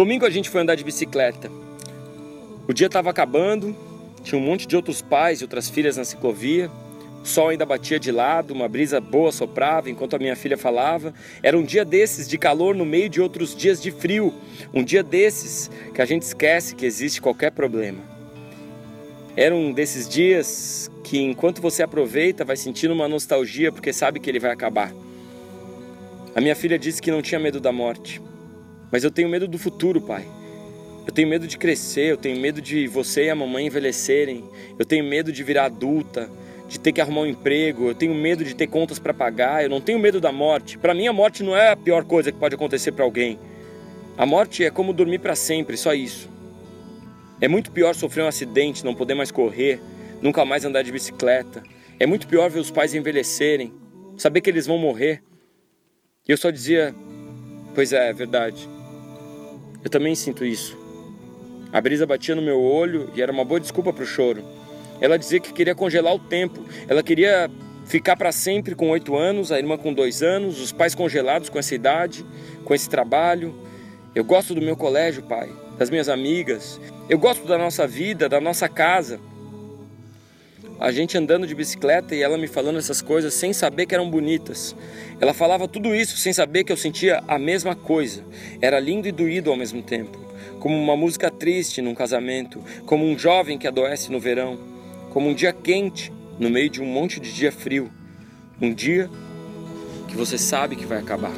Domingo a gente foi andar de bicicleta. O dia estava acabando, tinha um monte de outros pais e outras filhas na ciclovia. O sol ainda batia de lado, uma brisa boa soprava enquanto a minha filha falava. Era um dia desses de calor no meio de outros dias de frio. Um dia desses que a gente esquece que existe qualquer problema. Era um desses dias que, enquanto você aproveita, vai sentindo uma nostalgia porque sabe que ele vai acabar. A minha filha disse que não tinha medo da morte. Mas eu tenho medo do futuro, pai. Eu tenho medo de crescer, eu tenho medo de você e a mamãe envelhecerem. Eu tenho medo de virar adulta, de ter que arrumar um emprego. Eu tenho medo de ter contas para pagar. Eu não tenho medo da morte. Para mim, a morte não é a pior coisa que pode acontecer para alguém. A morte é como dormir para sempre, só isso. É muito pior sofrer um acidente, não poder mais correr, nunca mais andar de bicicleta. É muito pior ver os pais envelhecerem, saber que eles vão morrer. E eu só dizia: Pois é, é verdade. Eu também sinto isso. A brisa batia no meu olho e era uma boa desculpa para o choro. Ela dizia que queria congelar o tempo. Ela queria ficar para sempre com oito anos, a irmã com dois anos, os pais congelados com essa idade, com esse trabalho. Eu gosto do meu colégio, pai, das minhas amigas. Eu gosto da nossa vida, da nossa casa. A gente andando de bicicleta e ela me falando essas coisas sem saber que eram bonitas. Ela falava tudo isso sem saber que eu sentia a mesma coisa. Era lindo e doído ao mesmo tempo. Como uma música triste num casamento, como um jovem que adoece no verão, como um dia quente no meio de um monte de dia frio. Um dia que você sabe que vai acabar.